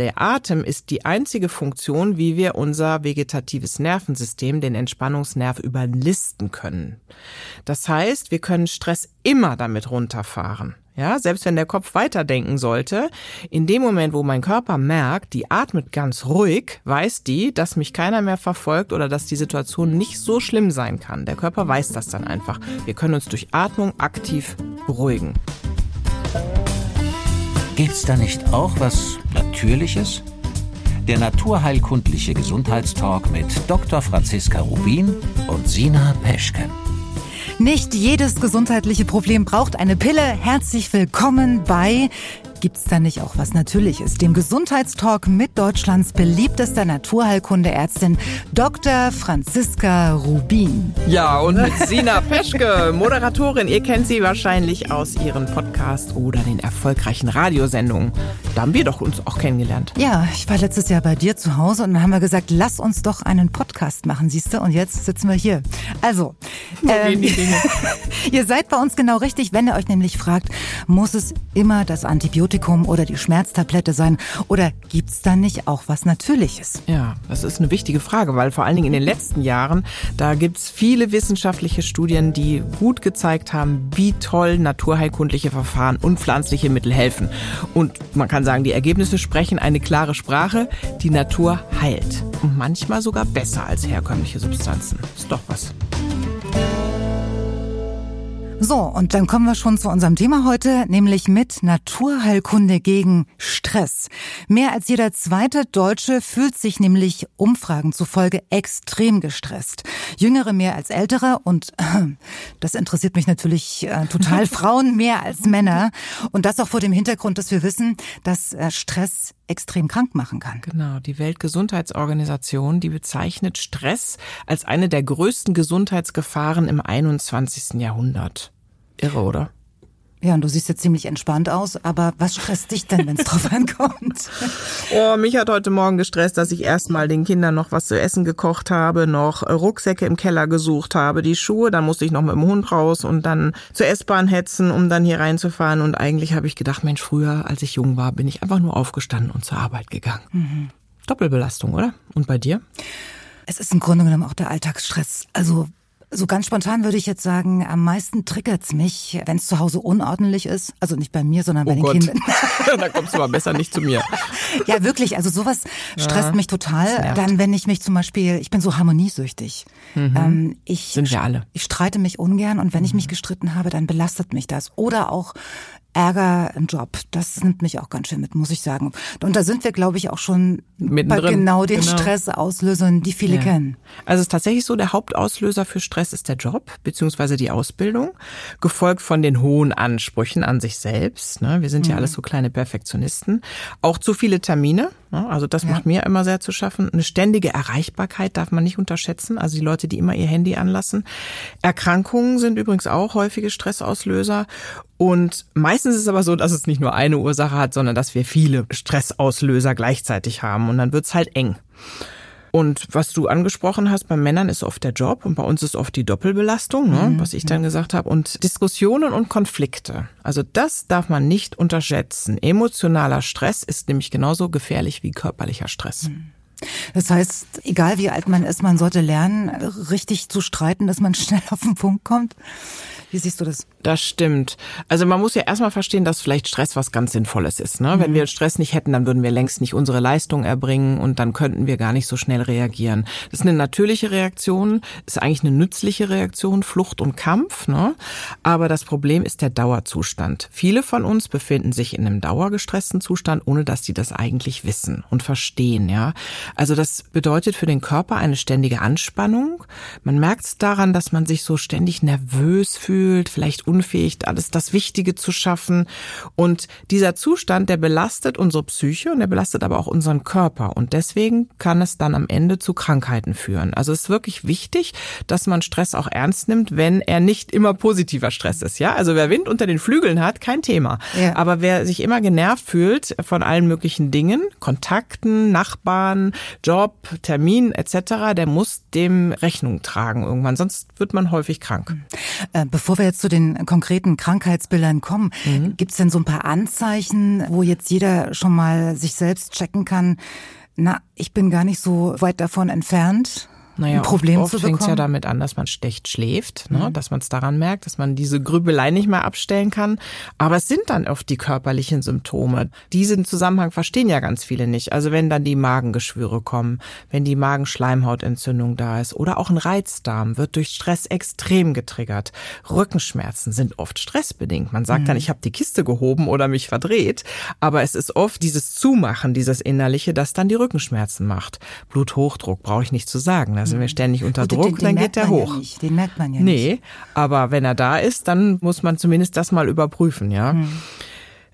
Der Atem ist die einzige Funktion, wie wir unser vegetatives Nervensystem, den Entspannungsnerv, überlisten können. Das heißt, wir können Stress immer damit runterfahren. Ja, selbst wenn der Kopf weiterdenken sollte, in dem Moment, wo mein Körper merkt, die atmet ganz ruhig, weiß die, dass mich keiner mehr verfolgt oder dass die Situation nicht so schlimm sein kann. Der Körper weiß das dann einfach. Wir können uns durch Atmung aktiv beruhigen. Gibt's da nicht auch was Natürliches? Der naturheilkundliche Gesundheitstalk mit Dr. Franziska Rubin und Sina Peschke. Nicht jedes gesundheitliche Problem braucht eine Pille. Herzlich willkommen bei Gibt's da nicht auch was Natürliches? Dem Gesundheitstalk mit Deutschlands beliebtester Naturheilkundeärztin Dr. Franziska Rubin. Ja, und mit Sina Peschke, Moderatorin. Ihr kennt sie wahrscheinlich aus ihren Podcasts oder den erfolgreichen Radiosendungen. Da haben wir doch uns auch kennengelernt. Ja, ich war letztes Jahr bei dir zu Hause und dann haben wir gesagt, lass uns doch einen Podcast machen, siehst du? Und jetzt sitzen wir hier. Also, ähm, ihr seid bei uns genau richtig, wenn ihr euch nämlich fragt, muss es immer das Antibiotikum Antibiotikum oder die Schmerztablette sein? Oder gibt es da nicht auch was Natürliches? Ja, das ist eine wichtige Frage, weil vor allen Dingen in den letzten Jahren, da gibt es viele wissenschaftliche Studien, die gut gezeigt haben, wie toll naturheilkundliche Verfahren und pflanzliche Mittel helfen. Und man kann sagen, die Ergebnisse sprechen eine klare Sprache. Die Natur heilt. Und manchmal sogar besser als herkömmliche Substanzen. Ist doch was. So, und dann kommen wir schon zu unserem Thema heute, nämlich mit Naturheilkunde gegen Stress. Mehr als jeder zweite Deutsche fühlt sich nämlich Umfragen zufolge extrem gestresst. Jüngere mehr als ältere und äh, das interessiert mich natürlich äh, total, Frauen mehr als Männer. Und das auch vor dem Hintergrund, dass wir wissen, dass äh, Stress extrem krank machen kann. Genau, die Weltgesundheitsorganisation, die bezeichnet Stress als eine der größten Gesundheitsgefahren im 21. Jahrhundert. Irre, oder? Ja, und du siehst jetzt ziemlich entspannt aus, aber was stresst dich denn, wenn es drauf ankommt? Oh, mich hat heute Morgen gestresst, dass ich erstmal den Kindern noch was zu essen gekocht habe, noch Rucksäcke im Keller gesucht habe, die Schuhe, dann musste ich noch mit dem Hund raus und dann zur S-Bahn hetzen, um dann hier reinzufahren. Und eigentlich habe ich gedacht, Mensch, früher, als ich jung war, bin ich einfach nur aufgestanden und zur Arbeit gegangen. Mhm. Doppelbelastung, oder? Und bei dir? Es ist im Grunde genommen auch der Alltagsstress. Also so ganz spontan würde ich jetzt sagen, am meisten triggert's mich, wenn es zu Hause unordentlich ist. Also nicht bei mir, sondern bei oh den Gott. Kindern. da kommst du mal besser nicht zu mir. Ja, wirklich. Also sowas stresst ja, mich total. Dann, wenn ich mich zum Beispiel, ich bin so harmoniesüchtig. Mhm. Ähm, ich, Sind wir alle. Ich streite mich ungern und wenn mhm. ich mich gestritten habe, dann belastet mich das. Oder auch Ärger im Job. Das nimmt mich auch ganz schön mit, muss ich sagen. Und da sind wir, glaube ich, auch schon Mittendrin. bei genau den genau. Stressauslösern, die viele ja. kennen. Also es ist tatsächlich so, der Hauptauslöser für Stress ist der Job beziehungsweise die Ausbildung, gefolgt von den hohen Ansprüchen an sich selbst. Ne? Wir sind ja mhm. alles so kleine Perfektionisten. Auch zu viele Termine. Ne? Also das ja. macht mir immer sehr zu schaffen. Eine ständige Erreichbarkeit darf man nicht unterschätzen. Also die Leute, die immer ihr Handy anlassen. Erkrankungen sind übrigens auch häufige Stressauslöser. Und meistens ist es aber so, dass es nicht nur eine Ursache hat, sondern dass wir viele Stressauslöser gleichzeitig haben und dann wird's halt eng. Und was du angesprochen hast, bei Männern ist oft der Job und bei uns ist oft die Doppelbelastung, ne, mhm. was ich dann gesagt habe. Und Diskussionen und Konflikte. Also das darf man nicht unterschätzen. Emotionaler Stress ist nämlich genauso gefährlich wie körperlicher Stress. Mhm. Das heißt, egal wie alt man ist, man sollte lernen, richtig zu streiten, dass man schnell auf den Punkt kommt. Wie siehst du das? Das stimmt. Also man muss ja erstmal verstehen, dass vielleicht Stress was ganz Sinnvolles ist. Ne? Mhm. Wenn wir Stress nicht hätten, dann würden wir längst nicht unsere Leistung erbringen und dann könnten wir gar nicht so schnell reagieren. Das ist eine natürliche Reaktion, ist eigentlich eine nützliche Reaktion, Flucht und Kampf. Ne? Aber das Problem ist der Dauerzustand. Viele von uns befinden sich in einem dauergestressten Zustand, ohne dass sie das eigentlich wissen und verstehen. Ja, Also das bedeutet für den Körper eine ständige Anspannung. Man merkt es daran, dass man sich so ständig nervös fühlt, vielleicht unfähig, alles das Wichtige zu schaffen. Und dieser Zustand, der belastet unsere Psyche und der belastet aber auch unseren Körper. Und deswegen kann es dann am Ende zu Krankheiten führen. Also es ist wirklich wichtig, dass man Stress auch ernst nimmt, wenn er nicht immer positiver Stress ist. Ja, also wer Wind unter den Flügeln hat, kein Thema. Ja. Aber wer sich immer genervt fühlt von allen möglichen Dingen, Kontakten, Nachbarn, Job, Termin etc., der muss dem Rechnung tragen irgendwann, sonst wird man häufig krank. Bevor wir jetzt zu den konkreten Krankheitsbildern kommen, mhm. gibt es denn so ein paar Anzeichen, wo jetzt jeder schon mal sich selbst checken kann, na, ich bin gar nicht so weit davon entfernt? Naja, ein Problem oft, oft fängt es ja damit an, dass man schlecht schläft, ne? Mhm. dass man es daran merkt, dass man diese Grübelei nicht mehr abstellen kann. Aber es sind dann oft die körperlichen Symptome. Diesen Zusammenhang verstehen ja ganz viele nicht. Also wenn dann die Magengeschwüre kommen, wenn die Magenschleimhautentzündung da ist oder auch ein Reizdarm wird durch Stress extrem getriggert. Rückenschmerzen sind oft stressbedingt. Man sagt mhm. dann, ich habe die Kiste gehoben oder mich verdreht, aber es ist oft dieses Zumachen, dieses Innerliche, das dann die Rückenschmerzen macht. Bluthochdruck brauche ich nicht zu sagen. Ne? Da sind wir ständig unter Druck, den, den dann geht der hoch. Ja den merkt man ja nee, nicht. Nee, aber wenn er da ist, dann muss man zumindest das mal überprüfen, ja. Hm.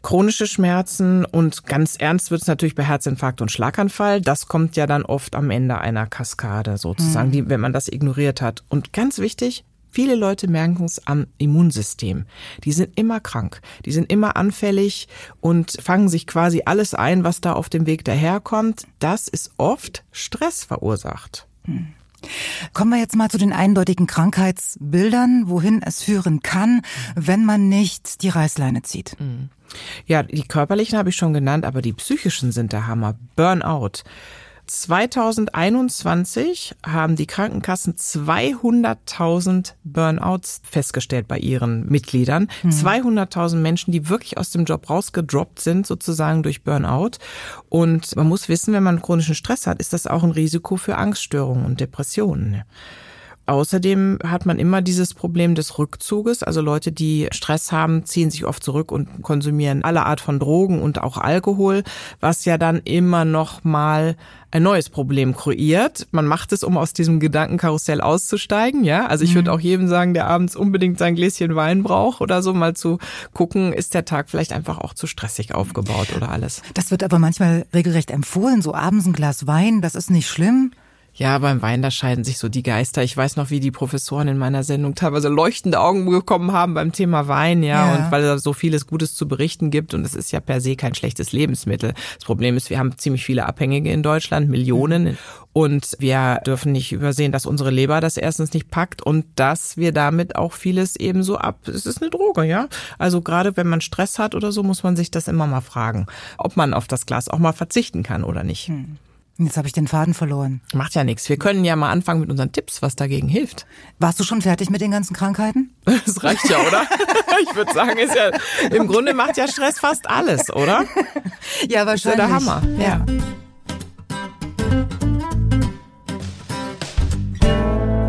Chronische Schmerzen und ganz ernst wird es natürlich bei Herzinfarkt und Schlaganfall. Das kommt ja dann oft am Ende einer Kaskade sozusagen, hm. die, wenn man das ignoriert hat. Und ganz wichtig, Viele Leute merken es am Immunsystem. Die sind immer krank, die sind immer anfällig und fangen sich quasi alles ein, was da auf dem Weg daherkommt. Das ist oft Stress verursacht. Hm. Kommen wir jetzt mal zu den eindeutigen Krankheitsbildern, wohin es führen kann, wenn man nicht die Reißleine zieht. Mhm. Ja, die körperlichen habe ich schon genannt, aber die psychischen sind der Hammer. Burnout. 2021 haben die Krankenkassen 200.000 Burnouts festgestellt bei ihren Mitgliedern. Mhm. 200.000 Menschen, die wirklich aus dem Job rausgedroppt sind, sozusagen durch Burnout. Und man muss wissen, wenn man chronischen Stress hat, ist das auch ein Risiko für Angststörungen und Depressionen. Außerdem hat man immer dieses Problem des Rückzuges. Also Leute, die Stress haben, ziehen sich oft zurück und konsumieren alle Art von Drogen und auch Alkohol, was ja dann immer noch mal ein neues Problem kreiert. Man macht es, um aus diesem Gedankenkarussell auszusteigen, ja. Also ich mhm. würde auch jedem sagen, der abends unbedingt sein Gläschen Wein braucht oder so, mal zu gucken, ist der Tag vielleicht einfach auch zu stressig aufgebaut oder alles. Das wird aber manchmal regelrecht empfohlen, so abends ein Glas Wein, das ist nicht schlimm. Ja, beim Wein, da scheiden sich so die Geister. Ich weiß noch, wie die Professoren in meiner Sendung teilweise leuchtende Augen bekommen haben beim Thema Wein, ja, ja. und weil es so vieles Gutes zu berichten gibt und es ist ja per se kein schlechtes Lebensmittel. Das Problem ist, wir haben ziemlich viele Abhängige in Deutschland, Millionen. Und wir dürfen nicht übersehen, dass unsere Leber das erstens nicht packt und dass wir damit auch vieles eben so ab. Es ist eine Droge, ja. Also gerade wenn man Stress hat oder so, muss man sich das immer mal fragen, ob man auf das Glas auch mal verzichten kann oder nicht. Jetzt habe ich den Faden verloren. Macht ja nichts. Wir können ja mal anfangen mit unseren Tipps, was dagegen hilft. Warst du schon fertig mit den ganzen Krankheiten? Das reicht ja, oder? ich würde sagen, ist ja im Grunde macht ja Stress fast alles, oder? Ja, wahrscheinlich. Ist ja der Hammer. Ja.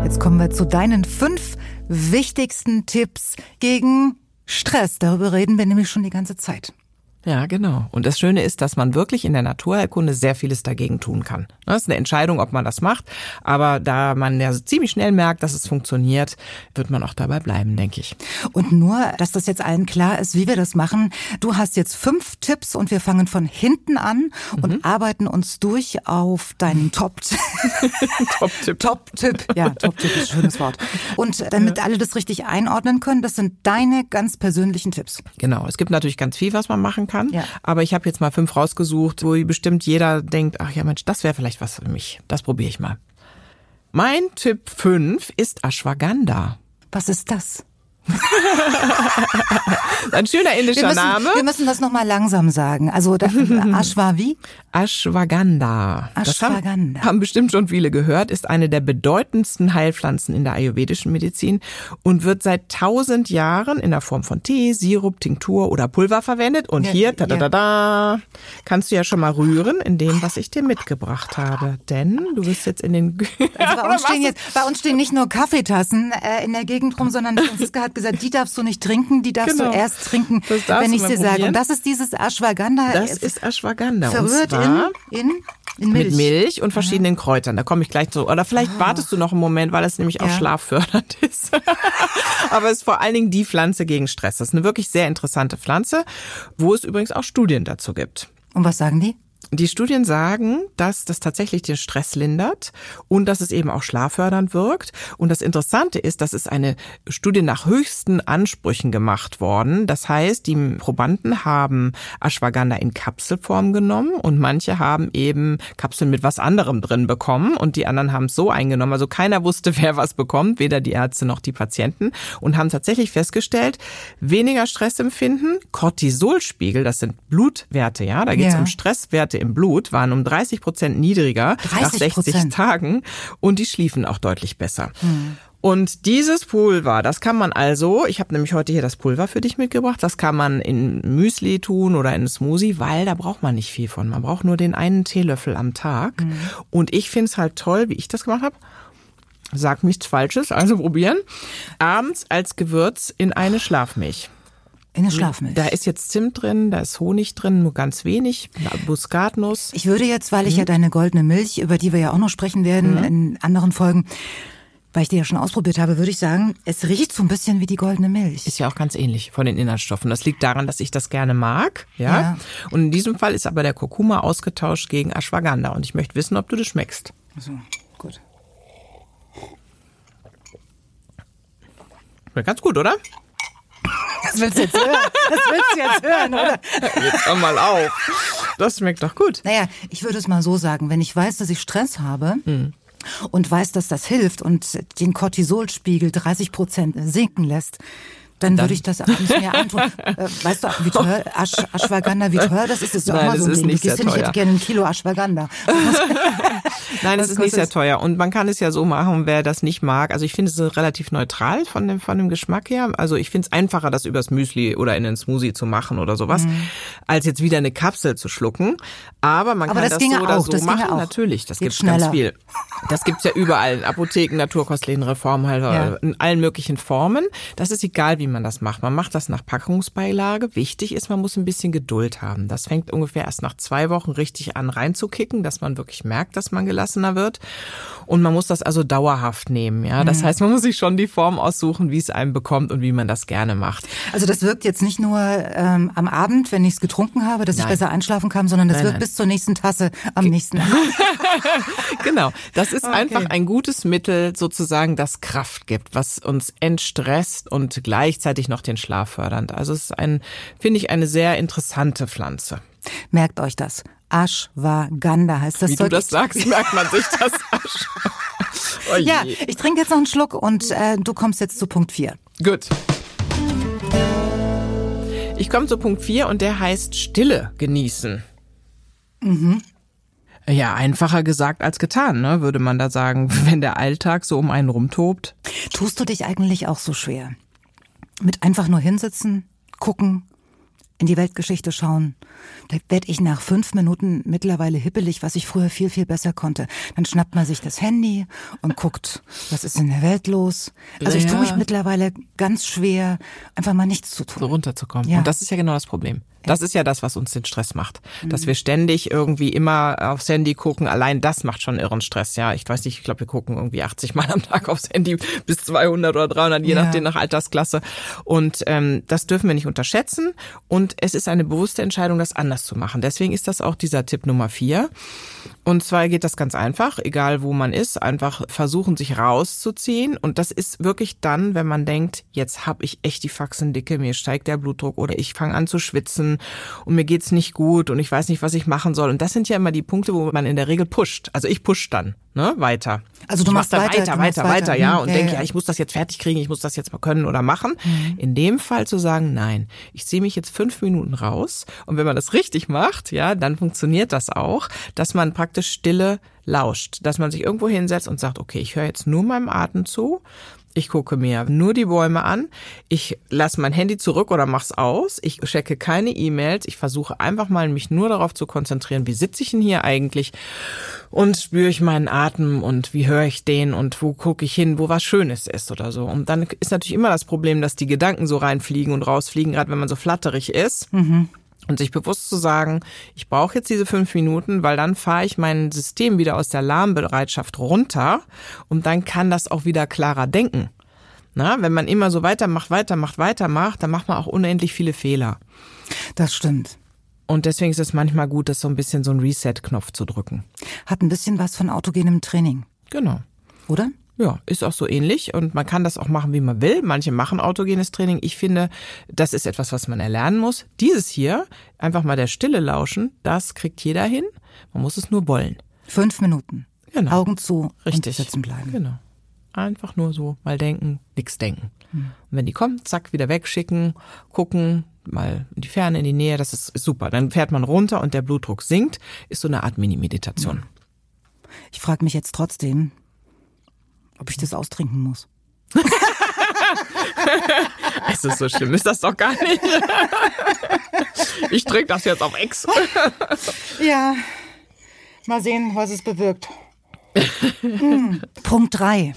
Jetzt kommen wir zu deinen fünf wichtigsten Tipps gegen Stress. Darüber reden wir nämlich schon die ganze Zeit. Ja, genau. Und das Schöne ist, dass man wirklich in der Naturheilkunde sehr vieles dagegen tun kann. Das ist eine Entscheidung, ob man das macht. Aber da man ja ziemlich schnell merkt, dass es funktioniert, wird man auch dabei bleiben, denke ich. Und nur, dass das jetzt allen klar ist, wie wir das machen. Du hast jetzt fünf Tipps und wir fangen von hinten an und mhm. arbeiten uns durch auf deinen Top-Tipp. Top-Tipp. Top-Tipp. Ja, Top-Tipp ist ein schönes Wort. Und damit alle das richtig einordnen können, das sind deine ganz persönlichen Tipps. Genau. Es gibt natürlich ganz viel, was man machen kann kann. Ja. Aber ich habe jetzt mal fünf rausgesucht, wo bestimmt jeder denkt, ach ja Mensch, das wäre vielleicht was für mich. Das probiere ich mal. Mein Tipp fünf ist Ashwagandha. Was ist das? Ein schöner indischer wir müssen, Name. Wir müssen das nochmal langsam sagen. Also Ashwa wie? Ashwagandha. Ashwagandha. Haben, haben bestimmt schon viele gehört, ist eine der bedeutendsten Heilpflanzen in der ayurvedischen Medizin und wird seit tausend Jahren in der Form von Tee, Sirup, Tinktur oder Pulver verwendet. Und ja, hier, da, da, da, da, kannst du ja schon mal rühren in dem, was ich dir mitgebracht habe. Denn du bist jetzt in den... Also bei, uns stehen jetzt, bei uns stehen nicht nur Kaffeetassen äh, in der Gegend rum, sondern Franziska hat hat gesagt, die darfst du nicht trinken, die darfst genau. du erst trinken, wenn ich sie sage. Und das ist dieses Ashwagandha. Das ist Ashwagandha. Verrührt in, in, in Milch. Mit Milch und verschiedenen Aha. Kräutern. Da komme ich gleich zu. Oder vielleicht ah. wartest du noch einen Moment, weil es nämlich auch ja. schlaffördernd ist. Aber es ist vor allen Dingen die Pflanze gegen Stress. Das ist eine wirklich sehr interessante Pflanze, wo es übrigens auch Studien dazu gibt. Und was sagen die? Die Studien sagen, dass das tatsächlich den Stress lindert und dass es eben auch schlaffördernd wirkt. Und das Interessante ist, dass es eine Studie nach höchsten Ansprüchen gemacht worden. Das heißt, die Probanden haben Ashwagandha in Kapselform genommen und manche haben eben Kapseln mit was anderem drin bekommen und die anderen haben es so eingenommen. Also keiner wusste, wer was bekommt, weder die Ärzte noch die Patienten und haben tatsächlich festgestellt, weniger Stressempfinden, Cortisolspiegel, das sind Blutwerte, ja, da geht es ja. um Stresswerte im Blut waren um 30 Prozent niedriger 30%. nach 60 Tagen und die schliefen auch deutlich besser. Hm. Und dieses Pulver, das kann man also, ich habe nämlich heute hier das Pulver für dich mitgebracht, das kann man in Müsli tun oder in Smoothie, weil da braucht man nicht viel von. Man braucht nur den einen Teelöffel am Tag. Mhm. Und ich finde es halt toll, wie ich das gemacht habe. Sag nichts Falsches, also probieren. Abends als Gewürz in eine Schlafmilch. In der Schlafmilch. Da ist jetzt Zimt drin, da ist Honig drin, nur ganz wenig, Muskatnuss. Ich würde jetzt, weil ich mhm. ja deine goldene Milch, über die wir ja auch noch sprechen werden mhm. in anderen Folgen, weil ich die ja schon ausprobiert habe, würde ich sagen, es riecht so ein bisschen wie die goldene Milch. Ist ja auch ganz ähnlich von den Inhaltsstoffen. Das liegt daran, dass ich das gerne mag, ja. ja. Und in diesem Fall ist aber der Kurkuma ausgetauscht gegen Ashwagandha und ich möchte wissen, ob du das schmeckst. So, gut. Ganz gut, oder? Das willst du jetzt hören. Das willst du jetzt hören, oder? Jetzt hör mal auf. Das schmeckt doch gut. Naja, ich würde es mal so sagen. Wenn ich weiß, dass ich Stress habe, hm und weiß, dass das hilft und den Cortisolspiegel 30 Prozent sinken lässt, dann, dann würde ich das abends mehr antun. Äh, weißt du, wie teuer Asch, Ashwagandha, wie teuer das ist? Das ist Nein, auch mal so ein Ding. Nicht sehr teuer. Ich hätte gerne ein Kilo Ashwagandha. Nein, es ist nicht sehr teuer. Und man kann es ja so machen, wer das nicht mag. Also ich finde es relativ neutral von dem, von dem Geschmack her. Also ich finde es einfacher, das übers Müsli oder in den Smoothie zu machen oder sowas, mhm. als jetzt wieder eine Kapsel zu schlucken. Aber man Aber kann das, das so oder auch, so machen. Natürlich, das gibt ganz viel. Das gibt's ja überall. In Apotheken, Naturkostläden, Reformhalter, ja. in allen möglichen Formen. Das ist egal, wie man das macht. Man macht das nach Packungsbeilage. Wichtig ist, man muss ein bisschen Geduld haben. Das fängt ungefähr erst nach zwei Wochen richtig an reinzukicken, dass man wirklich merkt, dass man gelassener wird. Und man muss das also dauerhaft nehmen. Ja, das mhm. heißt, man muss sich schon die Form aussuchen, wie es einem bekommt und wie man das gerne macht. Also das wirkt jetzt nicht nur ähm, am Abend, wenn ich es getrunken habe, dass nein. ich besser einschlafen kann, sondern das nein, wirkt nein. bis zur nächsten Tasse am nächsten Abend. genau. Das ist okay. einfach ein gutes Mittel, sozusagen, das Kraft gibt, was uns entstresst und gleichzeitig gleichzeitig noch den Schlaf fördernd. Also es ist ein, finde ich, eine sehr interessante Pflanze. Merkt euch das. Ashwagandha heißt das. Wie Zeug. du das sagst, merkt man sich das. oh ja, ich trinke jetzt noch einen Schluck und äh, du kommst jetzt zu Punkt 4. Gut. Ich komme zu Punkt 4 und der heißt Stille genießen. Mhm. Ja, einfacher gesagt als getan, ne, würde man da sagen, wenn der Alltag so um einen rumtobt. Tust du dich eigentlich auch so schwer? Mit einfach nur hinsitzen, gucken, in die Weltgeschichte schauen. Da werde ich nach fünf Minuten mittlerweile hippelig, was ich früher viel, viel besser konnte. Dann schnappt man sich das Handy und guckt, was ist in der Welt los. Also ich tue mich mittlerweile ganz schwer, einfach mal nichts zu tun. So runterzukommen. Ja. Und das ist ja genau das Problem. Das ist ja das, was uns den Stress macht. Dass wir ständig irgendwie immer aufs Handy gucken. Allein das macht schon irren Stress. Ja, ich weiß nicht, ich glaube, wir gucken irgendwie 80 Mal am Tag aufs Handy bis 200 oder 300, je ja. nachdem nach Altersklasse. Und ähm, das dürfen wir nicht unterschätzen. Und es ist eine bewusste Entscheidung, das anders zu machen. Deswegen ist das auch dieser Tipp Nummer vier. Und zwar geht das ganz einfach, egal wo man ist, einfach versuchen, sich rauszuziehen. Und das ist wirklich dann, wenn man denkt, jetzt habe ich echt die Faxen dicke, mir steigt der Blutdruck oder ich fange an zu schwitzen und mir geht's nicht gut und ich weiß nicht, was ich machen soll. Und das sind ja immer die Punkte, wo man in der Regel pusht. Also ich push dann, ne, weiter. Also du ich machst dann weiter, weiter, weiter, weiter, ja, und ja, denke, ja. ja, ich muss das jetzt fertig kriegen, ich muss das jetzt mal können oder machen. Mhm. In dem Fall zu sagen, nein, ich ziehe mich jetzt fünf Minuten raus und wenn man das richtig macht, ja, dann funktioniert das auch, dass man praktisch Stille lauscht, dass man sich irgendwo hinsetzt und sagt, okay, ich höre jetzt nur meinem Atem zu ich gucke mir nur die Bäume an. Ich lasse mein Handy zurück oder mach's aus. Ich checke keine E-Mails. Ich versuche einfach mal mich nur darauf zu konzentrieren, wie sitze ich denn hier eigentlich und spüre ich meinen Atem und wie höre ich den und wo gucke ich hin, wo was Schönes ist oder so. Und dann ist natürlich immer das Problem, dass die Gedanken so reinfliegen und rausfliegen, gerade wenn man so flatterig ist. Mhm. Und sich bewusst zu sagen, ich brauche jetzt diese fünf Minuten, weil dann fahre ich mein System wieder aus der Alarmbereitschaft runter und dann kann das auch wieder klarer denken. Na, wenn man immer so weitermacht, weitermacht, weitermacht, dann macht man auch unendlich viele Fehler. Das stimmt. Und deswegen ist es manchmal gut, das so ein bisschen so ein Reset-Knopf zu drücken. Hat ein bisschen was von autogenem Training. Genau. Oder? Ja, ist auch so ähnlich und man kann das auch machen, wie man will. Manche machen autogenes Training. Ich finde, das ist etwas, was man erlernen muss. Dieses hier, einfach mal der Stille lauschen, das kriegt jeder hin. Man muss es nur wollen. Fünf Minuten. Genau. Augen zu Richtig. und sitzen bleiben. Genau. Einfach nur so mal denken, nichts denken. Und wenn die kommt, zack, wieder wegschicken, gucken, mal in die Ferne, in die Nähe, das ist, ist super. Dann fährt man runter und der Blutdruck sinkt, ist so eine Art Mini-Meditation. Ich frage mich jetzt trotzdem, ob ich das austrinken muss. Es ist so schlimm, ist das doch gar nicht. Ich trinke das jetzt auf Ex. Ja, mal sehen, was es bewirkt. Hm. Punkt drei.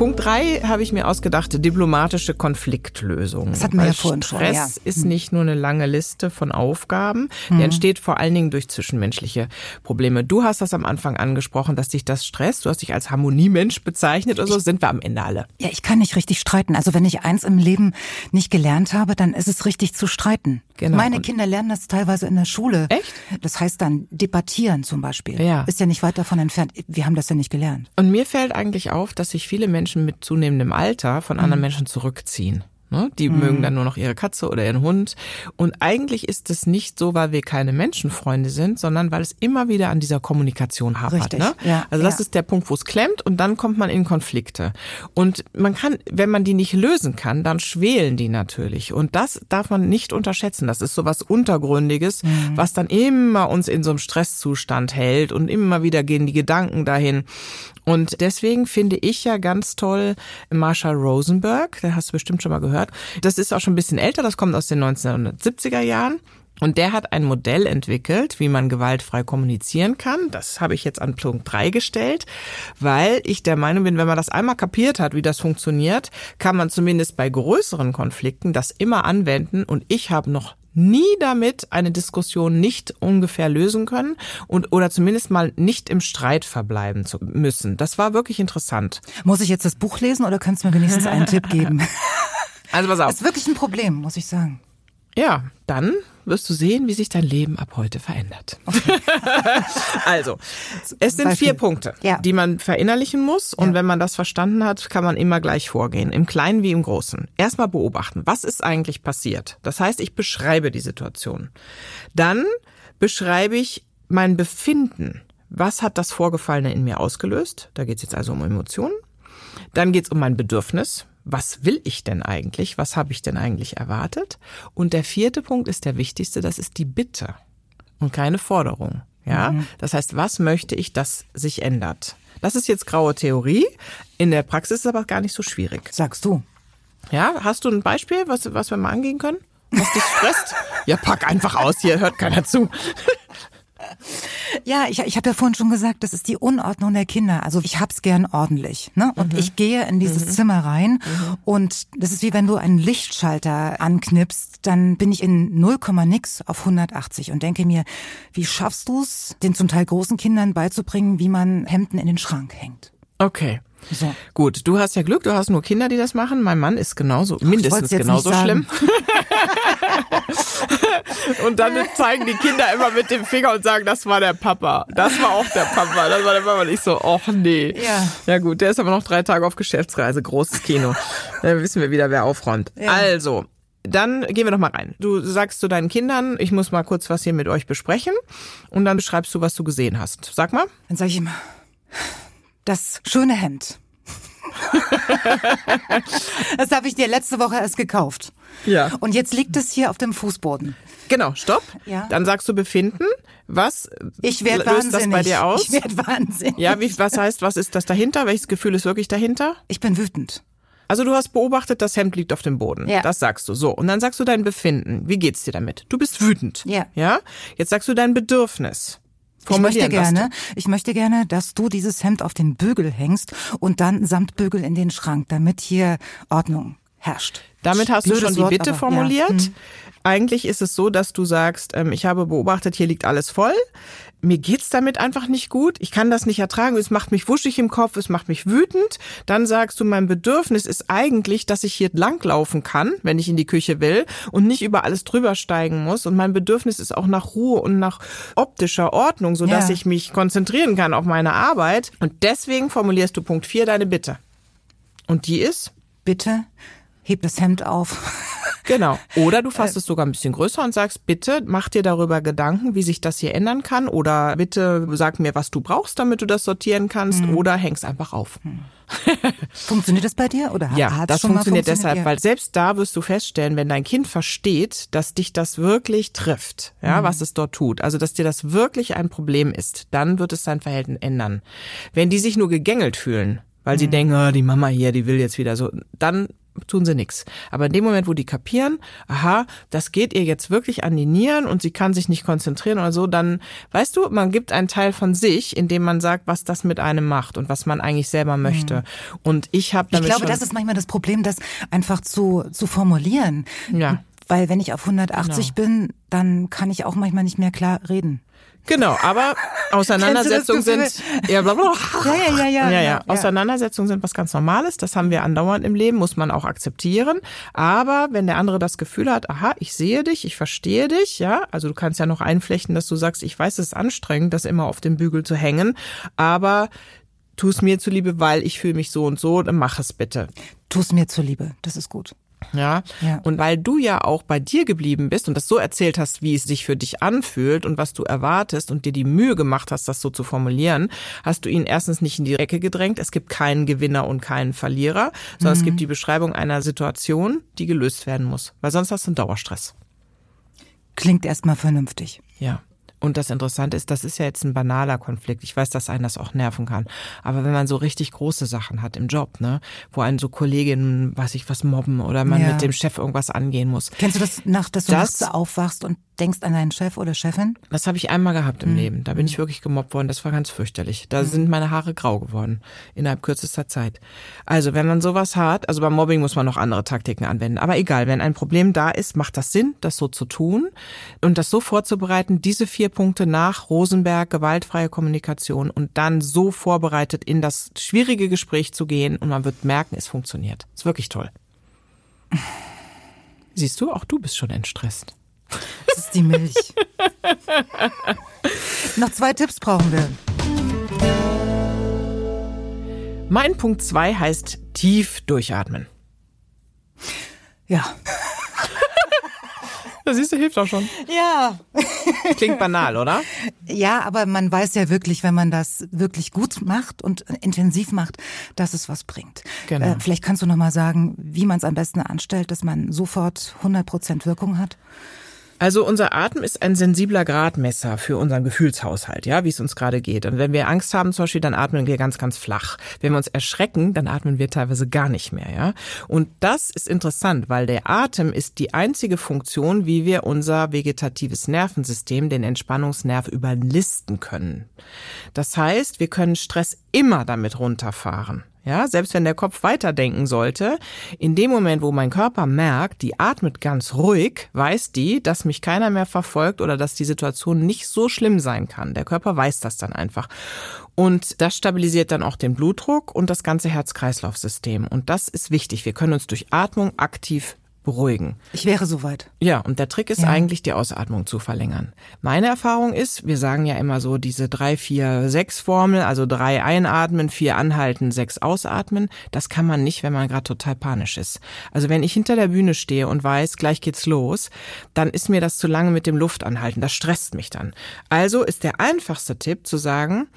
Punkt drei habe ich mir ausgedacht, diplomatische Konfliktlösung. Das hatten wir Weil ja vorhin schon, Stress ja. Hm. ist nicht nur eine lange Liste von Aufgaben, der entsteht vor allen Dingen durch zwischenmenschliche Probleme. Du hast das am Anfang angesprochen, dass dich das stresst. Du hast dich als Harmoniemensch bezeichnet oder so, sind wir am Ende alle. Ja, ich kann nicht richtig streiten. Also wenn ich eins im Leben nicht gelernt habe, dann ist es richtig zu streiten. Genau. Meine Und- Kinder lernen das teilweise in der Schule. Echt? Das heißt dann debattieren zum Beispiel. Ja. Ist ja nicht weit davon entfernt. Wir haben das ja nicht gelernt. Und mir fällt eigentlich auf, dass sich viele Menschen mit zunehmendem Alter von Mhm. anderen Menschen zurückziehen. Ne? Die mögen dann nur noch ihre Katze oder ihren Hund. Und eigentlich ist es nicht so, weil wir keine Menschenfreunde sind, sondern weil es immer wieder an dieser Kommunikation hapert. Richtig, Ne? ja, also das ja. ist der Punkt, wo es klemmt und dann kommt man in Konflikte. Und man kann, wenn man die nicht lösen kann, dann schwelen die natürlich. Und das darf man nicht unterschätzen. Das ist so was Untergründiges, Mhm. was dann immer uns in so einem Stresszustand hält und immer wieder gehen die Gedanken dahin. Und deswegen finde ich ja ganz toll Marshall Rosenberg, den hast du bestimmt schon mal gehört. Das ist auch schon ein bisschen älter, das kommt aus den 1970er Jahren. Und der hat ein Modell entwickelt, wie man gewaltfrei kommunizieren kann. Das habe ich jetzt an Punkt 3 gestellt, weil ich der Meinung bin, wenn man das einmal kapiert hat, wie das funktioniert, kann man zumindest bei größeren Konflikten das immer anwenden. Und ich habe noch nie damit eine Diskussion nicht ungefähr lösen können und oder zumindest mal nicht im Streit verbleiben zu müssen. Das war wirklich interessant. Muss ich jetzt das Buch lesen oder kannst du mir wenigstens einen Tipp geben? Also pass Das auf. ist wirklich ein Problem, muss ich sagen. Ja, dann wirst du sehen, wie sich dein Leben ab heute verändert. also, es sind Beispiel. vier Punkte, Ja. die man verinnerlichen muss. Und wenn man das verstanden hat, kann man immer gleich vorgehen, im Kleinen wie im Großen. Erstmal beobachten, was ist eigentlich passiert. Das heißt, ich beschreibe die Situation. Dann beschreibe ich mein Befinden. Was hat das Vorgefallene in mir ausgelöst? Da geht es jetzt also um Emotionen. Dann geht's um mein Bedürfnis. Was will ich denn eigentlich? Was habe ich denn eigentlich erwartet? Und der vierte Punkt ist der wichtigste, das ist die Bitte und keine Forderung. Ja, das heißt, was möchte ich, dass sich ändert? Das ist jetzt graue Theorie. In der Praxis ist es aber gar nicht so schwierig. Sagst du. Ja, hast du ein Beispiel, was, was wir mal angehen können? Was dich stresst? ja, pack einfach aus, hier hört keiner zu. Ja, ich, ich habe ja vorhin schon gesagt, das ist die Unordnung der Kinder. Also ich hab's gern ordentlich. Ne? Und ich gehe in dieses Zimmer rein und das ist wie wenn du einen Lichtschalter anknipst, dann bin ich in 0, nix auf 180 und denke mir, wie schaffst du's, den zum Teil großen Kindern beizubringen, wie man Hemden in den Schrank hängt? Okay. So. Gut, du hast ja Glück, du hast nur Kinder, die das machen. Mein Mann ist genauso, mindestens wollt's jetzt genauso schlimm. und dann zeigen die Kinder immer mit dem Finger und sagen, das war der Papa. Das war auch der Papa. Das war der Papa. Und ich so, och nee. Ja. Ja gut, der ist aber noch drei Tage auf Geschäftsreise. Großes Kino. Dann wissen wir wieder, wer aufräumt. Also, dann gehen wir doch mal rein. Du sagst zu deinen Kindern, ich muss mal kurz was hier mit euch besprechen. Und dann beschreibst du, was du gesehen hast. Sag mal. Dann sage ich immer, das schöne Hemd. das habe ich dir letzte Woche erst gekauft. Ja. Und jetzt liegt es hier auf dem Fußboden. Genau, stopp. Ja. Dann sagst du Befinden. Was Ich werde löst wahnsinnig. das bei dir aus? Ich werde wahnsinnig. ja, wie, was heißt, was ist das dahinter? Welches Gefühl ist wirklich dahinter? Ich bin wütend. Also du hast beobachtet, das Hemd liegt auf dem Boden. Ja. Das sagst du. So. Und dann sagst du dein Befinden. Wie geht's dir damit? Du bist wütend. Ja. Ja? Jetzt sagst du dein Bedürfnis. Ich möchte gerne, ich möchte gerne, dass du dieses Hemd auf den Bügel hängst und dann samt Bügel in den Schrank, damit hier Ordnung herrscht. Damit hast du Blödes schon die Wort, Bitte aber, formuliert. Ja. Hm. Eigentlich ist es so, dass du sagst, ähm, ich habe beobachtet, hier liegt alles voll. Mir geht's damit einfach nicht gut, ich kann das nicht ertragen, es macht mich wuschig im Kopf, es macht mich wütend, dann sagst du, mein Bedürfnis ist eigentlich, dass ich hier langlaufen kann, wenn ich in die Küche will und nicht über alles drüber steigen muss. Und mein Bedürfnis ist auch nach Ruhe und nach optischer Ordnung, so dass Ja. ich mich konzentrieren kann auf meine Arbeit. Und deswegen formulierst du Punkt 4 deine Bitte. Und die ist? Bitte heb das Hemd auf. Genau. Oder Äh. du fasst es sogar ein bisschen größer und sagst, bitte mach dir darüber Gedanken, wie sich das hier ändern kann. Oder bitte sag mir, was du brauchst, damit du das sortieren kannst. Mhm. Oder häng's einfach auf. Funktioniert das bei dir oder Ja, das mal funktioniert deshalb, Ja. weil selbst da wirst du feststellen, wenn dein Kind versteht, dass dich das wirklich trifft, Mhm. ja, was es dort tut, also dass dir das wirklich ein Problem ist, dann wird es sein Verhalten ändern. Wenn die sich nur gegängelt fühlen, weil sie Mhm. denken, ah, die Mama hier, die will jetzt wieder so, dann tun sie nichts. Aber in dem Moment, wo die kapieren, aha, das geht ihr jetzt wirklich an die Nieren und sie kann sich nicht konzentrieren oder so, dann, weißt du, man gibt einen Teil von sich, indem man sagt, was das mit einem macht und was man eigentlich selber möchte. Und ich habe Mhm. Ich damit glaube, das ist manchmal das Problem, das einfach zu, zu formulieren. Ja. Weil wenn ich auf 180 bin, dann kann ich auch manchmal nicht mehr klar reden. Genau, aber Auseinandersetzungen sind ja, bla, bla. Ja, ja, ja, ja, ja, ja, ja. ja. Auseinandersetzungen sind was ganz Normales. Das haben wir andauernd im Leben, muss man auch akzeptieren. Aber wenn der andere das Gefühl hat, aha, ich sehe dich, ich verstehe dich, ja, also du kannst ja noch einflechten, dass du sagst, ich weiß, es ist anstrengend, das immer auf dem Bügel zu hängen, aber tu es mir zuliebe, weil ich fühle mich so und so, dann mach es bitte. Tu es mir zuliebe, das ist gut. Ja? Ja. Und weil du ja auch bei dir geblieben bist und das so erzählt hast, wie es sich für dich anfühlt und was du erwartest und dir die Mühe gemacht hast, das so zu formulieren, hast du ihn erstens nicht in die Ecke gedrängt. Es gibt keinen Gewinner und keinen Verlierer, sondern es gibt die Beschreibung einer Situation, die gelöst werden muss. Weil sonst hast du einen Dauerstress. Klingt erstmal vernünftig. Ja. Und das Interessante ist, das ist ja jetzt ein banaler Konflikt. Ich weiß, dass einen das auch nerven kann. Aber wenn man so richtig große Sachen hat im Job, ne, wo einen so Kolleginnen, weiß ich was, mobben oder man Ja. mit dem Chef irgendwas angehen muss. Kennst du das, nach, dass du Das- nachts aufwachst und denkst an deinen Chef oder Chefin? Das habe ich einmal gehabt im Leben. Da bin ich wirklich gemobbt worden. Das war ganz fürchterlich. Da sind meine Haare grau geworden innerhalb kürzester Zeit. Also wenn man sowas hat, also beim Mobbing muss man noch andere Taktiken anwenden. Aber egal, wenn ein Problem da ist, macht das Sinn, das so zu tun und das so vorzubereiten. Diese vier Punkte nach Rosenberg, gewaltfreie Kommunikation und dann so vorbereitet in das schwierige Gespräch zu gehen und man wird merken, es funktioniert. Ist wirklich toll. Siehst du, auch du bist schon entstresst. Das ist die Milch. Noch zwei Tipps brauchen wir. Mein Punkt zwei heißt tief durchatmen. Ja. Das siehst du, hilft auch schon. Ja. Klingt banal, oder? Ja, aber man weiß ja wirklich, wenn man das wirklich gut macht und intensiv macht, dass es was bringt. Genau. Äh, vielleicht kannst du noch mal sagen, wie man es am besten anstellt, dass man sofort 100% Wirkung hat. Also unser Atem ist ein sensibler Gradmesser für unseren Gefühlshaushalt, ja, wie es uns gerade geht. Und wenn wir Angst haben zum Beispiel, dann atmen wir ganz, ganz flach. Wenn wir uns erschrecken, dann atmen wir teilweise gar nicht mehr, ja. Und das ist interessant, weil der Atem ist die einzige Funktion, wie wir unser vegetatives Nervensystem, den Entspannungsnerv, überlisten können. Das heißt, wir können Stress immer damit runterfahren. Ja, selbst wenn der Kopf weiterdenken sollte, in dem Moment, wo mein Körper merkt, die atmet ganz ruhig, weiß die, dass mich keiner mehr verfolgt oder dass die Situation nicht so schlimm sein kann. Der Körper weiß das dann einfach. Und das stabilisiert dann auch den Blutdruck und das ganze Herz-Kreislauf-System. Und das ist wichtig. Wir können uns durch Atmung aktiv beruhigen. Ich wäre soweit. Ja, und der Trick ist Ja. eigentlich, die Ausatmung zu verlängern. Meine Erfahrung ist, wir sagen ja immer so diese drei, vier, sechs Formel, also drei einatmen, vier anhalten, sechs ausatmen. Das kann man nicht, wenn man gerade total panisch ist. Also wenn ich hinter der Bühne stehe und weiß, gleich geht's los, dann ist mir das zu lange mit dem Luftanhalten. Das stresst mich dann. Also ist der einfachste Tipp zu sagen,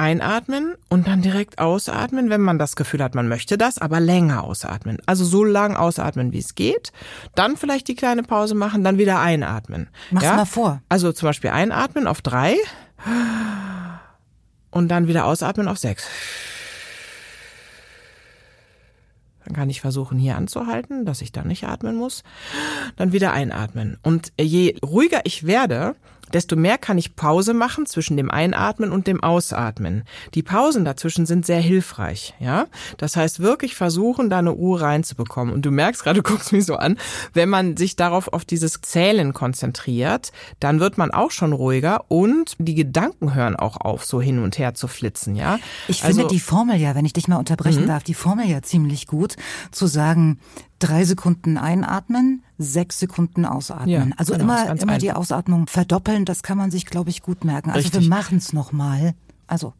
Einatmen und dann direkt ausatmen, wenn man das Gefühl hat, man möchte das, aber länger ausatmen. Also so lang ausatmen, wie es geht. Dann vielleicht die kleine Pause machen, dann wieder einatmen. Mach's mal vor. Also zum Beispiel einatmen auf drei und dann wieder ausatmen auf sechs. Dann kann ich versuchen, hier anzuhalten, dass ich dann nicht atmen muss. Dann wieder einatmen. Und je ruhiger ich werde, desto mehr kann ich Pause machen zwischen dem Einatmen und dem Ausatmen. Die Pausen dazwischen sind sehr hilfreich, ja. Das heißt wirklich versuchen, da eine Uhr reinzubekommen. Und du merkst gerade, du guckst mich so an, wenn man sich darauf auf dieses Zählen konzentriert, dann wird man auch schon ruhiger und die Gedanken hören auch auf, so hin und her zu flitzen, ja. Ich also, finde die Formel ja, wenn ich dich mal unterbrechen mhm. darf, die Formel ja ziemlich gut, zu sagen, drei Sekunden einatmen, sechs Sekunden ausatmen. Ja, also genau, immer, immer die Ausatmung verdoppeln, das kann man sich, glaube ich, gut merken. Also Richtig. wir machen es nochmal. Also.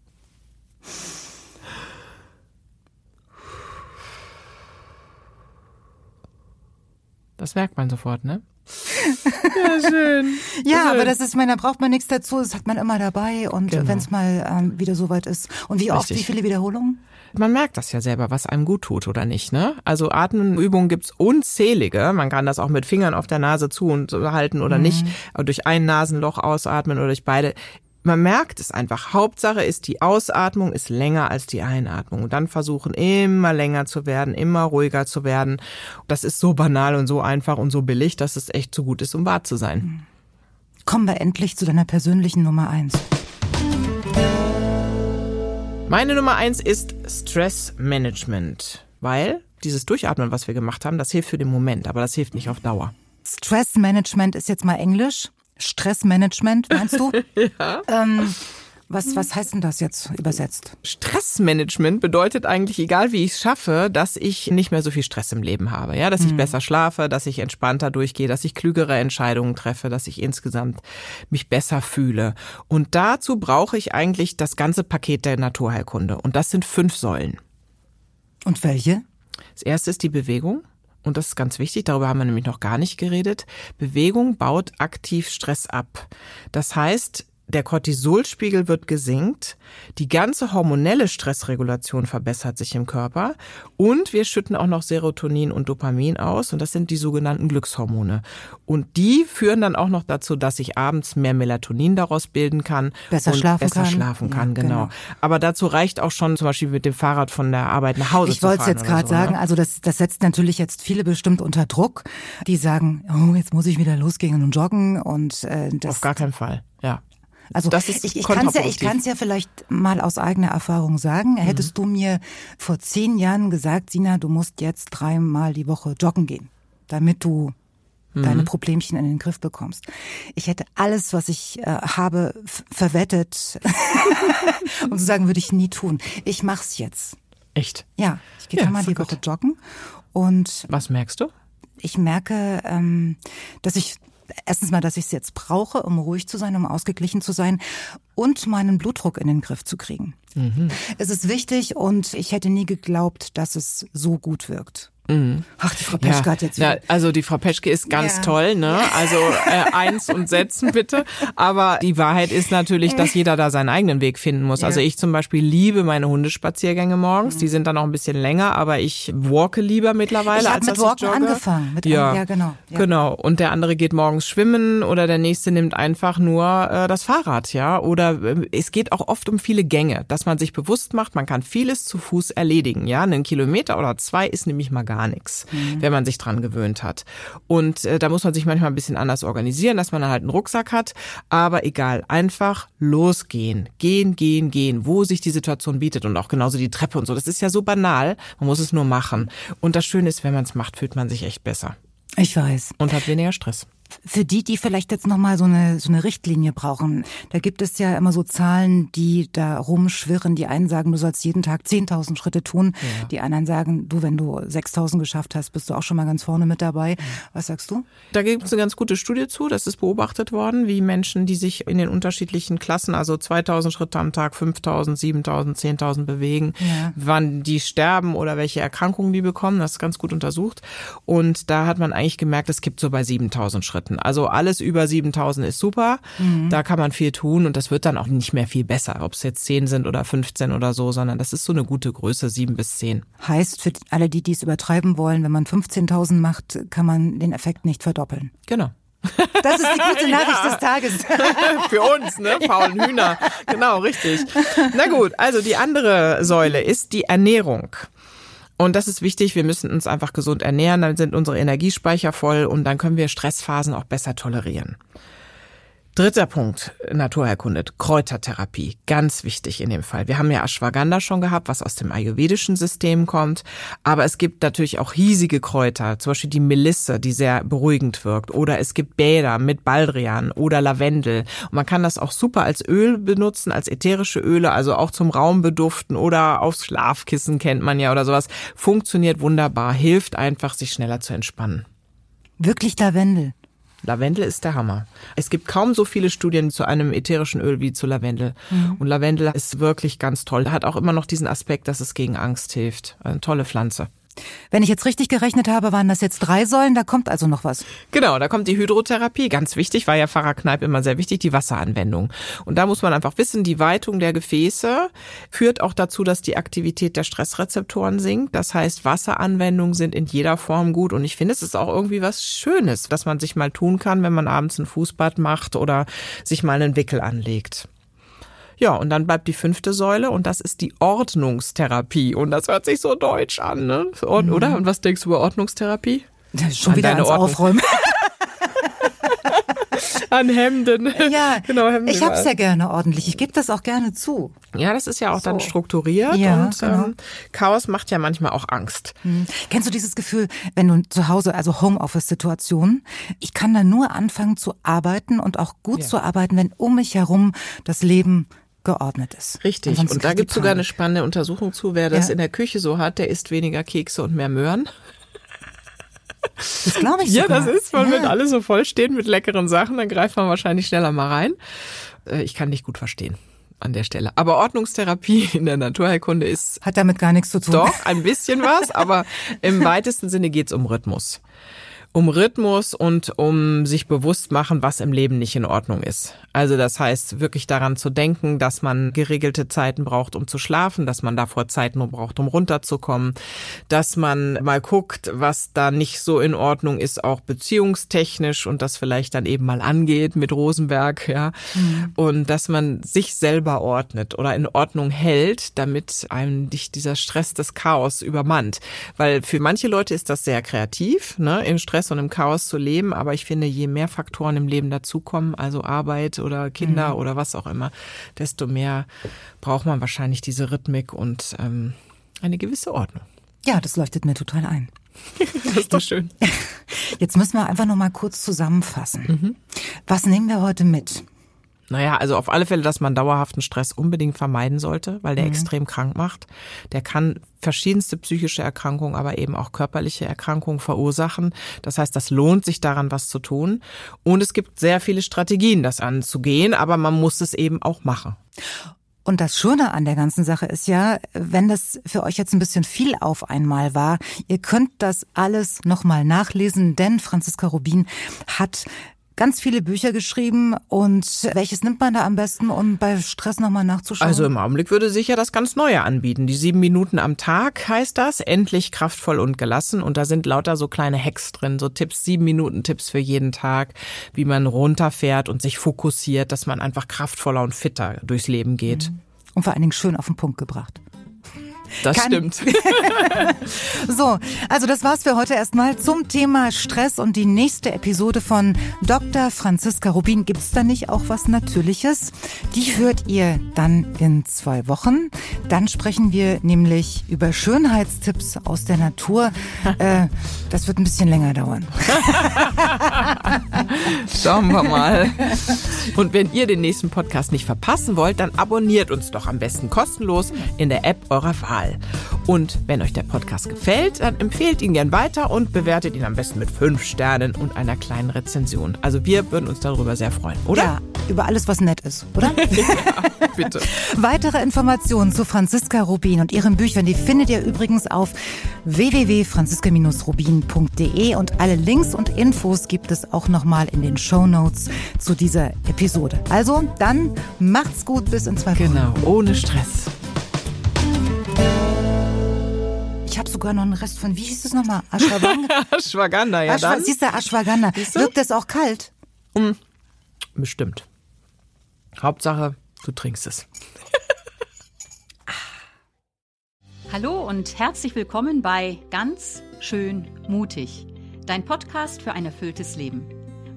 Das merkt man sofort, ne? Ja, schön. ja, schön. aber das ist, meine, da braucht man nichts dazu. Das hat man immer dabei und genau. wenn es mal ähm, wieder soweit ist. Und wie oft, Richtig. wie viele Wiederholungen? Man merkt das ja selber, was einem gut tut oder nicht. Ne? Also Atemübungen gibt's unzählige. Man kann das auch mit Fingern auf der Nase zu und halten oder mhm. nicht. Durch ein Nasenloch ausatmen oder durch beide man merkt es einfach. Hauptsache ist, die Ausatmung ist länger als die Einatmung. Und dann versuchen immer länger zu werden, immer ruhiger zu werden. Das ist so banal und so einfach und so billig, dass es echt zu gut ist, um wahr zu sein. Kommen wir endlich zu deiner persönlichen Nummer eins. Meine Nummer eins ist Stressmanagement, weil dieses Durchatmen, was wir gemacht haben, das hilft für den Moment, aber das hilft nicht auf Dauer. Stressmanagement ist jetzt mal Englisch. Stressmanagement, meinst du? ja. Ähm, was, was heißt denn das jetzt übersetzt? Stressmanagement bedeutet eigentlich, egal wie ich es schaffe, dass ich nicht mehr so viel Stress im Leben habe. Ja, dass ich mhm. besser schlafe, dass ich entspannter durchgehe, dass ich klügere Entscheidungen treffe, dass ich insgesamt mich besser fühle. Und dazu brauche ich eigentlich das ganze Paket der Naturheilkunde. Und das sind fünf Säulen. Und welche? Das erste ist die Bewegung und das ist ganz wichtig, darüber haben wir nämlich noch gar nicht geredet, Bewegung baut aktiv Stress ab. Das heißt, der Cortisolspiegel wird gesenkt, die ganze hormonelle Stressregulation verbessert sich im Körper und wir schütten auch noch Serotonin und Dopamin aus und das sind die sogenannten Glückshormone. Und die führen dann auch noch dazu, dass ich abends mehr Melatonin daraus bilden kann besser und schlafen besser kann. schlafen kann, ja, genau. genau. Aber dazu reicht auch schon zum Beispiel mit dem Fahrrad von der Arbeit nach Hause ich zu fahren. Ich wollte es jetzt gerade so, sagen, ne? also das, das setzt natürlich jetzt viele bestimmt unter Druck, die sagen, oh, jetzt muss ich wieder losgehen und joggen und äh, das. Auf gar keinen Fall, ja. Also das ist ich, ich kann es ja, ich kann's ja vielleicht mal aus eigener Erfahrung sagen. Hättest mhm. du mir vor zehn Jahren gesagt, Sina, du musst jetzt dreimal die Woche joggen gehen, damit du mhm. deine Problemchen in den Griff bekommst. Ich hätte alles, was ich äh, habe, verwettet, um zu sagen, würde ich nie tun. Ich mach's jetzt. Echt? Ja, ich gehe ja, dreimal die Woche joggen und was merkst du? Ich merke, ähm, dass ich erstens mal, dass ich es jetzt brauche, um ruhig zu sein, um ausgeglichen zu sein und meinen Blutdruck in den Griff zu kriegen. Mhm. Es ist wichtig und ich hätte nie geglaubt, dass es so gut wirkt. Mhm. Ach, die Frau Peschke ja, hat jetzt. Ja, also die Frau Peschke ist ganz ja. toll, ne? Also äh, eins und setzen bitte. Aber die Wahrheit ist natürlich, dass jeder da seinen eigenen Weg finden muss. Ja. Also ich zum Beispiel liebe meine Hundespaziergänge morgens. Die sind dann auch ein bisschen länger, aber ich walke lieber mittlerweile, ich als mit dass Walken ich jogge. angefangen. Mit ja. ja, genau. Genau. Und der andere geht morgens schwimmen oder der nächste nimmt einfach nur äh, das Fahrrad, ja. Oder äh, es geht auch oft um viele Gänge, dass man sich bewusst macht, man kann vieles zu Fuß erledigen, ja. Einen Kilometer oder zwei ist nämlich mal gar nichts, mhm. wenn man sich dran gewöhnt hat. Und äh, da muss man sich manchmal ein bisschen anders organisieren, dass man dann halt einen Rucksack hat. Aber egal, einfach losgehen. Gehen, gehen, gehen, wo sich die Situation bietet und auch genauso die Treppe und so. Das ist ja so banal. Man muss es nur machen. Und das Schöne ist, wenn man es macht, fühlt man sich echt besser. Ich weiß. Und hat weniger Stress. Für die, die vielleicht jetzt nochmal so eine, so eine Richtlinie brauchen, da gibt es ja immer so Zahlen, die da rumschwirren. Die einen sagen, du sollst jeden Tag 10.000 Schritte tun. Ja. Die anderen sagen, du, wenn du 6.000 geschafft hast, bist du auch schon mal ganz vorne mit dabei. Was sagst du? Da gibt es eine ganz gute Studie zu. Das ist beobachtet worden, wie Menschen, die sich in den unterschiedlichen Klassen, also 2.000 Schritte am Tag, 5.000, 7.000, 10.000 bewegen, ja. wann die sterben oder welche Erkrankungen die bekommen. Das ist ganz gut untersucht. Und da hat man eigentlich gemerkt, es gibt so bei 7.000 Schritte Schritten. Also alles über 7000 ist super. Mhm. Da kann man viel tun und das wird dann auch nicht mehr viel besser, ob es jetzt 10 sind oder 15 oder so, sondern das ist so eine gute Größe, 7 bis 10. Heißt für alle, die dies übertreiben wollen, wenn man 15.000 macht, kann man den Effekt nicht verdoppeln. Genau. Das ist die gute Nachricht ja. des Tages. Für uns, ne? Faulen Hühner. Genau, richtig. Na gut, also die andere Säule ist die Ernährung. Und das ist wichtig, wir müssen uns einfach gesund ernähren, dann sind unsere Energiespeicher voll und dann können wir Stressphasen auch besser tolerieren. Dritter Punkt, Naturherkunde, Kräutertherapie, ganz wichtig in dem Fall. Wir haben ja Ashwagandha schon gehabt, was aus dem ayurvedischen System kommt, aber es gibt natürlich auch hiesige Kräuter, zum Beispiel die Melisse, die sehr beruhigend wirkt, oder es gibt Bäder mit Baldrian oder Lavendel. Und man kann das auch super als Öl benutzen, als ätherische Öle, also auch zum Raumbeduften oder aufs Schlafkissen kennt man ja oder sowas. Funktioniert wunderbar, hilft einfach, sich schneller zu entspannen. Wirklich Lavendel. Lavendel ist der Hammer. Es gibt kaum so viele Studien zu einem ätherischen Öl wie zu Lavendel. Mhm. Und Lavendel ist wirklich ganz toll. Hat auch immer noch diesen Aspekt, dass es gegen Angst hilft. Eine tolle Pflanze. Wenn ich jetzt richtig gerechnet habe, waren das jetzt drei Säulen, da kommt also noch was. Genau, da kommt die Hydrotherapie, ganz wichtig, war ja Pfarrer Kneipp immer sehr wichtig, die Wasseranwendung. Und da muss man einfach wissen, die Weitung der Gefäße führt auch dazu, dass die Aktivität der Stressrezeptoren sinkt. Das heißt, Wasseranwendungen sind in jeder Form gut. Und ich finde, es ist auch irgendwie was Schönes, dass man sich mal tun kann, wenn man abends ein Fußbad macht oder sich mal einen Wickel anlegt. Ja, und dann bleibt die fünfte Säule und das ist die Ordnungstherapie. Und das hört sich so deutsch an, ne? Or mhm. Oder? Und was denkst du über Ordnungstherapie? Schon an wieder ans Ordnung. Aufräumen. an Hemden. Ja, genau, Hemden ich hab's ja gerne ordentlich. Ich gebe das auch gerne zu. Ja, das ist ja auch so. dann strukturiert ja, und genau. ähm, Chaos macht ja manchmal auch Angst. Hm. Kennst du dieses Gefühl, wenn du zu Hause, also Homeoffice-Situationen, ich kann da nur anfangen zu arbeiten und auch gut ja. zu arbeiten, wenn um mich herum das Leben geordnet ist. Richtig. Ansonsten und da gibt es sogar eine spannende Untersuchung zu, wer das ja. in der Küche so hat, der isst weniger Kekse und mehr Möhren. Das glaube ich sogar. Ja, das ist, weil ja. wenn alle so voll stehen mit leckeren Sachen, dann greift man wahrscheinlich schneller mal rein. Äh, ich kann dich gut verstehen an der Stelle. Aber Ordnungstherapie in der Naturheilkunde ist. Hat damit gar nichts zu tun. Doch, ein bisschen was, aber im weitesten Sinne geht's um Rhythmus um Rhythmus und um sich bewusst machen, was im Leben nicht in Ordnung ist. Also das heißt, wirklich daran zu denken, dass man geregelte Zeiten braucht, um zu schlafen, dass man davor Zeiten braucht, um runterzukommen, dass man mal guckt, was da nicht so in Ordnung ist, auch beziehungstechnisch und das vielleicht dann eben mal angeht mit Rosenberg, ja. Mhm. Und dass man sich selber ordnet oder in Ordnung hält, damit einem nicht dieser Stress des Chaos übermannt. Weil für manche Leute ist das sehr kreativ, ne, im Stress Stress und im Chaos zu leben. Aber ich finde, je mehr Faktoren im Leben dazukommen, also Arbeit oder Kinder mhm. oder was auch immer, desto mehr braucht man wahrscheinlich diese Rhythmik und ähm, eine gewisse Ordnung. Ja, das leuchtet mir total ein. das ist doch schön. Jetzt müssen wir einfach noch mal kurz zusammenfassen. Mhm. Was nehmen wir heute mit? Naja, also auf alle Fälle, dass man dauerhaften Stress unbedingt vermeiden sollte, weil der mhm. extrem krank macht. Der kann verschiedenste psychische Erkrankungen, aber eben auch körperliche Erkrankungen verursachen. Das heißt, das lohnt sich daran, was zu tun. Und es gibt sehr viele Strategien, das anzugehen, aber man muss es eben auch machen. Und das Schöne an der ganzen Sache ist ja, wenn das für euch jetzt ein bisschen viel auf einmal war, ihr könnt das alles nochmal nachlesen, denn Franziska Rubin hat ganz viele Bücher geschrieben. Und welches nimmt man da am besten, um bei Stress nochmal nachzuschauen? Also im Augenblick würde sich ja das ganz Neue anbieten. Die sieben Minuten am Tag heißt das. Endlich kraftvoll und gelassen. Und da sind lauter so kleine Hacks drin, so Tipps, sieben Minuten Tipps für jeden Tag, wie man runterfährt und sich fokussiert, dass man einfach kraftvoller und fitter durchs Leben geht. Mhm. Und vor allen Dingen schön auf den Punkt gebracht. Das Kann stimmt. so, also das war's für heute erstmal zum Thema Stress und die nächste Episode von Dr. Franziska Rubin. Gibt's da nicht auch was Natürliches? Die hört ihr dann in zwei Wochen. Dann sprechen wir nämlich über Schönheitstipps aus der Natur. Äh, das wird ein bisschen länger dauern. Schauen wir mal. Und wenn ihr den nächsten Podcast nicht verpassen wollt, dann abonniert uns doch am besten kostenlos in der App eurer Wahl. Wahl. Und wenn euch der Podcast gefällt, dann empfehlt ihn gern weiter und bewertet ihn am besten mit fünf Sternen und einer kleinen Rezension. Also wir würden uns darüber sehr freuen, oder? Ja, über alles, was nett ist, oder? ja, bitte. Weitere Informationen zu Franziska Rubin und ihren Büchern, die findet ihr übrigens auf www.franziska-rubin.de und alle Links und Infos gibt es auch nochmal in den Show Notes zu dieser Episode. Also, dann macht's gut, bis in zwei Wochen. Genau, ohne Stress. Sogar noch einen Rest von, wie hieß es nochmal? Ashwagandha. Ashwagandha, ja Ashwa dann. Siehst du, Ashwagandha. Wirkt das auch kalt? Mm, bestimmt. Hauptsache, du trinkst es. Hallo und herzlich willkommen bei Ganz schön mutig, dein Podcast für ein erfülltes Leben.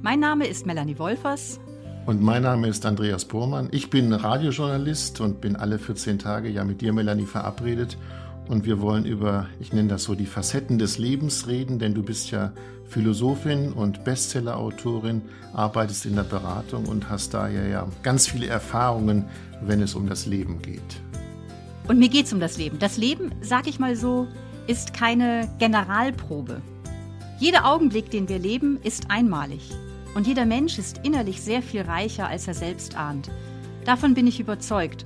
Mein Name ist Melanie Wolfers Und mein Name ist Andreas Bormann. Ich bin Radiojournalist und bin alle 14 Tage ja mit dir, Melanie, verabredet. Und wir wollen über, ich nenne das so, die Facetten des Lebens reden, denn du bist ja Philosophin und Bestsellerautorin, arbeitest in der Beratung und hast daher ja ganz viele Erfahrungen, wenn es um das Leben geht. Und mir geht es um das Leben. Das Leben, sag ich mal so, ist keine Generalprobe. Jeder Augenblick, den wir leben, ist einmalig. Und jeder Mensch ist innerlich sehr viel reicher, als er selbst ahnt. Davon bin ich überzeugt.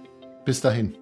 Bis dahin.